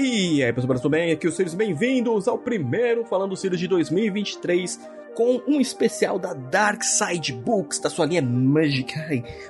E aí, pessoal, tudo bem? Aqui os seres bem-vindos ao primeiro Falando Sirius de 2023 com um especial da Dark Side Books, da sua linha mágica.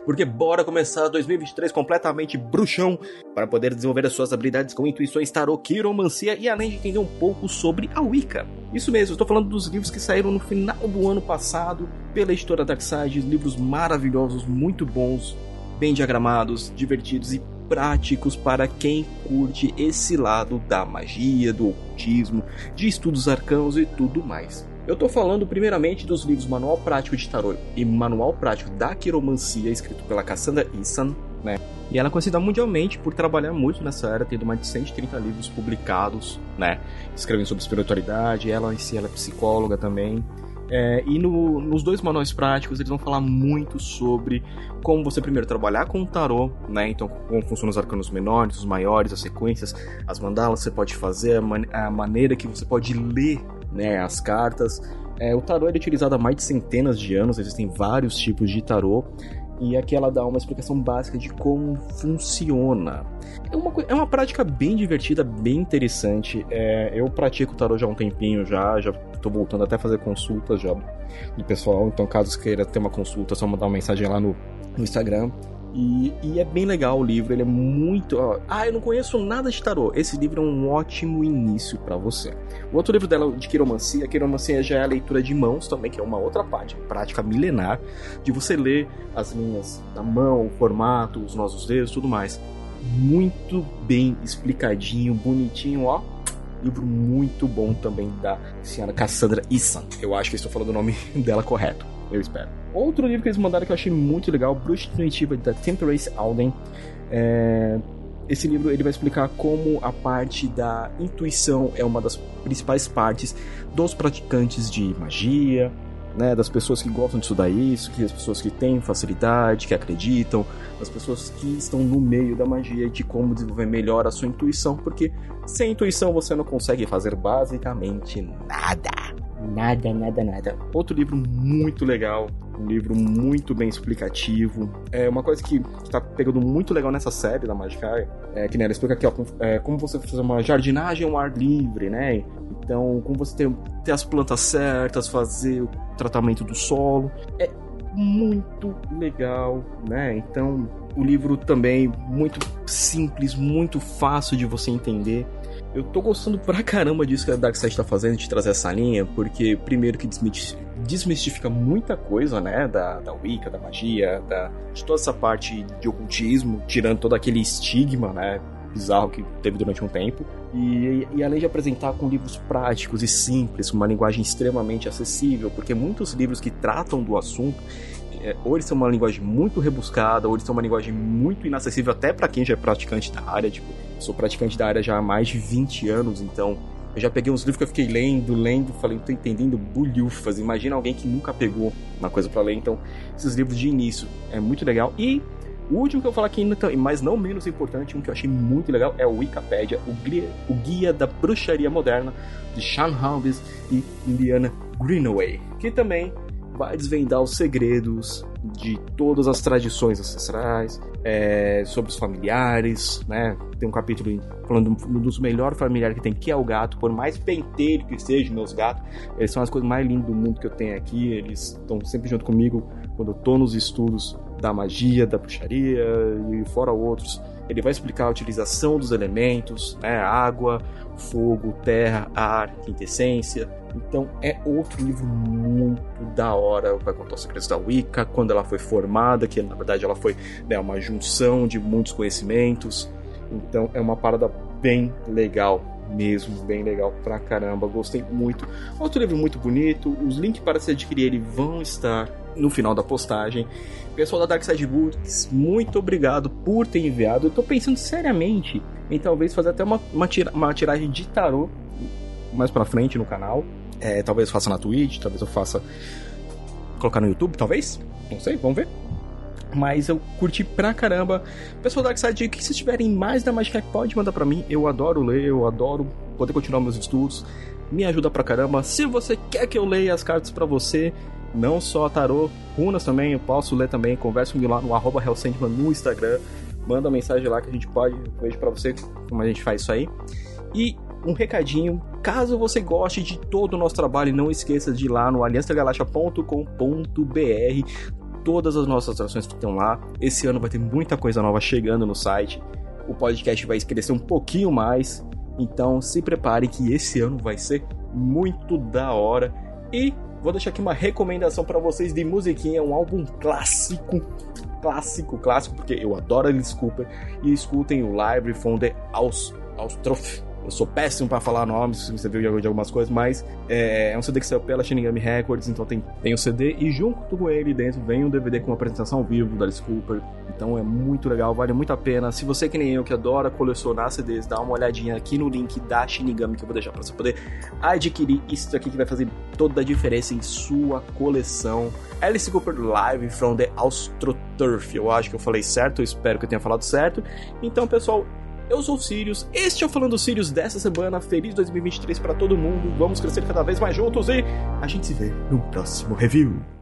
Porque bora começar 2023 completamente bruxão para poder desenvolver as suas habilidades com intuições, tarô, quiromancia e além de entender um pouco sobre a Wicca. Isso mesmo, estou falando dos livros que saíram no final do ano passado pela editora Darkside, livros maravilhosos, muito bons, bem diagramados, divertidos e práticos para quem curte esse lado da magia, do ocultismo, de estudos arcanos e tudo mais. Eu tô falando primeiramente dos livros Manual Prático de Tarot e Manual Prático da Quiromancia, escrito pela Cassandra Issan, né? E ela é conhecida mundialmente por trabalhar muito nessa área, tendo mais de 130 livros publicados, né? Escrevendo sobre espiritualidade, ela em si ela é psicóloga também. É, e no, nos dois manuais práticos eles vão falar muito sobre como você primeiro trabalhar com o tarô, né? Então, como funcionam os arcanos menores, os maiores, as sequências, as mandalas você pode fazer, a, man a maneira que você pode ler né, as cartas. É, o tarô é utilizado há mais de centenas de anos, existem vários tipos de tarô. E aqui ela dá uma explicação básica de como funciona. É uma, é uma prática bem divertida, bem interessante. É, eu pratico tarô já há um tempinho já, já tô voltando até a fazer consultas já do pessoal. Então, caso queira ter uma consulta, é só mandar uma mensagem lá no, no Instagram. E, e, é bem legal o livro, ele é muito. Ó, ah, eu não conheço nada de tarô. Esse livro é um ótimo início para você. O outro livro dela de quiromancia, quiromancia já é a leitura de mãos também, que é uma outra parte, prática milenar, de você ler as linhas da mão, o formato, os nossos dedos, tudo mais. Muito bem explicadinho, bonitinho, ó. Livro muito bom também da senhora Cassandra Issan. Eu acho que estou falando o nome dela correto. Eu espero. Outro livro que eles mandaram que eu achei muito legal, Bruxa Definitiva da Temperace Alden. É... Esse livro ele vai explicar como a parte da intuição é uma das principais partes dos praticantes de magia, né, das pessoas que gostam de estudar isso, que as pessoas que têm facilidade, que acreditam, das pessoas que estão no meio da magia e de como desenvolver melhor a sua intuição, porque sem intuição você não consegue fazer basicamente nada. Nada, nada, nada. Outro livro muito legal, um livro muito bem explicativo. É uma coisa que, está pegando muito legal nessa série da Magicar, é que né, ela explica aqui, ó, é, como você fazer uma jardinagem ao ar livre, né? Então, como você ter, ter as plantas certas, fazer o tratamento do solo. É muito legal, né? Então, o livro também muito simples, muito fácil de você entender. Eu tô gostando pra caramba disso que a Darkseid tá fazendo, de trazer essa linha, porque primeiro que desmistifica muita coisa, né, da, da Wicca, da magia, da, de toda essa parte de ocultismo, tirando todo aquele estigma, né, bizarro que teve durante um tempo. E, e, além de apresentar com livros práticos e simples, uma linguagem extremamente acessível, porque muitos livros que tratam do assunto, é, ou eles são uma linguagem muito rebuscada, ou eles são uma linguagem muito inacessível até para quem já é praticante da área. Tipo, sou praticante da área já há mais de 20 anos, então eu já peguei uns livros que eu fiquei lendo, lendo, falei, não tô entendendo bulhufas. Imagina alguém que nunca pegou uma coisa para ler. Então, esses livros de início é muito legal. E o último que eu vou falar aqui, mas não menos importante, um que eu achei muito legal, é o Wikipedia, o Guia, o Guia da Bruxaria Moderna, de Sean Halbis e Liliana Greenaway, que também vai desvendar os segredos de todas as tradições ancestrais, é, sobre os familiares, né? Tem um capítulo falando um dos melhores familiares que tem, que é o gato. Por mais penteiro que seja meus gatos, eles são as coisas mais lindas do mundo que eu tenho aqui. Eles estão sempre junto comigo quando eu tô nos estudos da magia, da bruxaria e fora outros. Ele vai explicar a utilização dos elementos, né? Água, fogo, terra, ar, quintessência. Então é outro livro muito da hora. Vai contar os segredos da Wicca, quando ela foi formada, que na verdade ela foi né, uma junção de muitos conhecimentos. Então é uma parada bem legal mesmo, bem legal pra caramba. Gostei muito. Outro livro muito bonito. Os links para se adquirir ele vão estar no final da postagem. Pessoal da Dark Side Books, muito obrigado por ter enviado. Eu tô pensando seriamente em talvez fazer até uma, uma, tira, uma tiragem de tarô mais pra frente no canal. É, talvez eu faça na Twitch, talvez eu faça. colocar no YouTube, talvez? Não sei, vamos ver. Mas eu curti pra caramba. Pessoal da Darkside, que se tiverem mais da Magic pode mandar pra mim. Eu adoro ler, eu adoro poder continuar meus estudos. Me ajuda pra caramba. Se você quer que eu leia as cartas pra você, não só tarô, runas também, eu posso ler também. Converse comigo lá no arroba no Instagram. Manda mensagem lá que a gente pode, eu vejo pra você como a gente faz isso aí. E um recadinho, caso você goste de todo o nosso trabalho, não esqueça de ir lá no aliançagalaxia.com.br todas as nossas atrações que estão lá. Esse ano vai ter muita coisa nova chegando no site. O podcast vai crescer um pouquinho mais. Então se prepare que esse ano vai ser muito da hora. E vou deixar aqui uma recomendação para vocês de musiquinha, um álbum clássico, clássico, clássico, porque eu adoro Alice Cooper. E escutem o Library from the Austrof eu sou péssimo para falar nomes, se você viu de algumas coisas, mas é, é, um CD que saiu pela Shinigami Records, então tem, tem o CD e junto com ele dentro vem um DVD com uma apresentação ao vivo da Alice Cooper. Então é muito legal, vale muito a pena. Se você que nem eu que adora colecionar CDs, dá uma olhadinha aqui no link da Shinigami que eu vou deixar para você poder adquirir isso aqui que vai fazer toda a diferença em sua coleção. Alice Cooper Live from the AustroTurf. Eu acho que eu falei certo, eu espero que eu tenha falado certo. Então, pessoal, eu sou o Sirius, este é o Falando Sirius dessa semana. Feliz 2023 para todo mundo. Vamos crescer cada vez mais juntos e a gente se vê no próximo review.